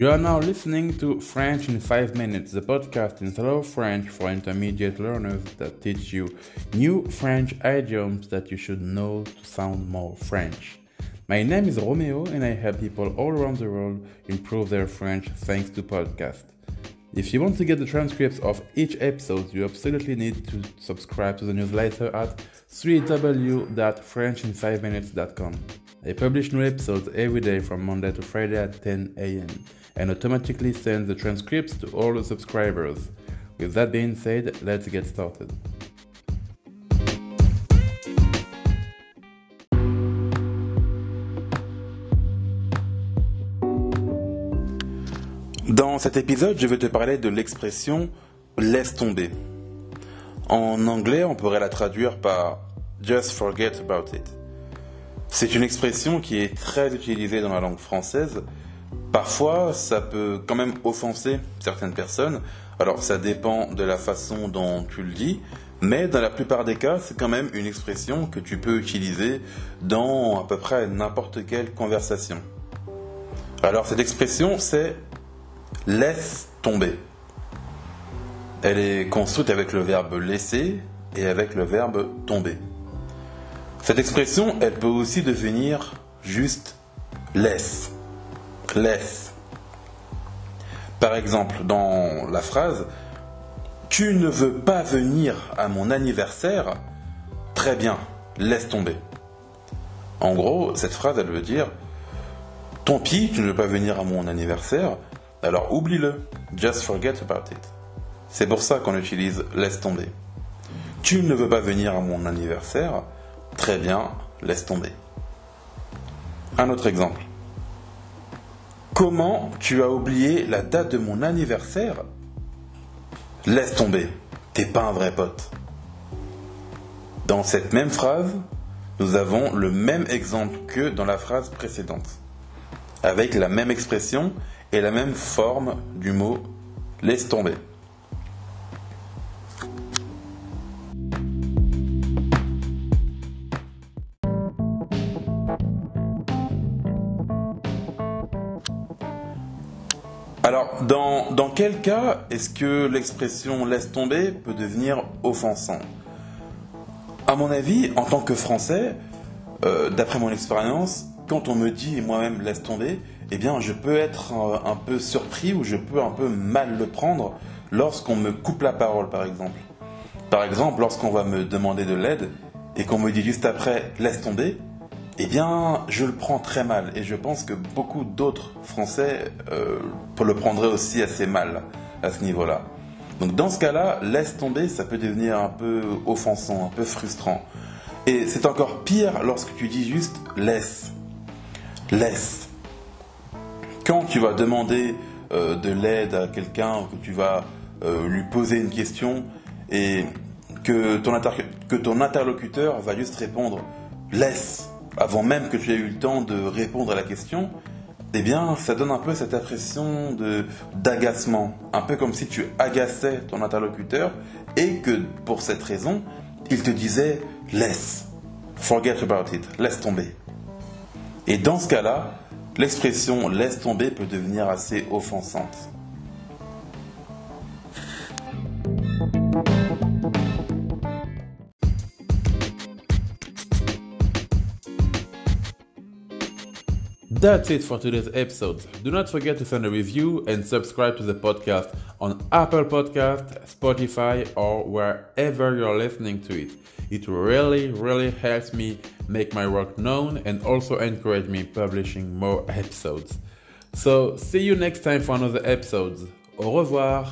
You are now listening to French in 5 Minutes, the podcast in slow French for intermediate learners that teach you new French idioms that you should know to sound more French. My name is Romeo and I help people all around the world improve their French thanks to podcasts. If you want to get the transcripts of each episode, you absolutely need to subscribe to the newsletter at www.frenchin5minutes.com. I publish new episodes every day from Monday to Friday at 10 a.m. and automatically send the transcripts to all the subscribers. With that being said, let's get started. Dans cet épisode, je vais te parler de l'expression laisse tomber. En anglais, on pourrait la traduire par just forget about it. C'est une expression qui est très utilisée dans la langue française. Parfois, ça peut quand même offenser certaines personnes. Alors, ça dépend de la façon dont tu le dis, mais dans la plupart des cas, c'est quand même une expression que tu peux utiliser dans à peu près n'importe quelle conversation. Alors, cette expression, c'est laisse tomber. Elle est construite avec le verbe laisser et avec le verbe tomber. Cette expression, elle peut aussi devenir juste laisse. Laisse. Par exemple, dans la phrase Tu ne veux pas venir à mon anniversaire Très bien, laisse tomber. En gros, cette phrase, elle veut dire Tant pis, tu ne veux pas venir à mon anniversaire, alors oublie-le. Just forget about it. C'est pour ça qu'on utilise laisse tomber. Tu ne veux pas venir à mon anniversaire Très bien, laisse tomber. Un autre exemple. Comment tu as oublié la date de mon anniversaire? Laisse tomber, t'es pas un vrai pote. Dans cette même phrase, nous avons le même exemple que dans la phrase précédente, avec la même expression et la même forme du mot laisse tomber. Alors, dans, dans quel cas est-ce que l'expression laisse tomber peut devenir offensant À mon avis, en tant que Français, euh, d'après mon expérience, quand on me dit moi-même laisse tomber, eh bien, je peux être un, un peu surpris ou je peux un peu mal le prendre lorsqu'on me coupe la parole, par exemple. Par exemple, lorsqu'on va me demander de l'aide et qu'on me dit juste après laisse tomber, eh bien, je le prends très mal et je pense que beaucoup d'autres Français euh, le prendraient aussi assez mal à ce niveau-là. Donc dans ce cas-là, laisse tomber, ça peut devenir un peu offensant, un peu frustrant. Et c'est encore pire lorsque tu dis juste laisse. Laisse. Quand tu vas demander euh, de l'aide à quelqu'un, que tu vas euh, lui poser une question et que ton, que ton interlocuteur va juste répondre laisse avant même que tu aies eu le temps de répondre à la question, eh bien, ça donne un peu cette impression de d'agacement, un peu comme si tu agaçais ton interlocuteur et que pour cette raison, il te disait laisse, forget about it, laisse tomber. Et dans ce cas-là, l'expression laisse tomber peut devenir assez offensante. That's it for today's episode. Do not forget to send a review and subscribe to the podcast on Apple Podcast, Spotify, or wherever you're listening to it. It really, really helps me make my work known and also encourage me publishing more episodes. So, see you next time for another episode. Au revoir.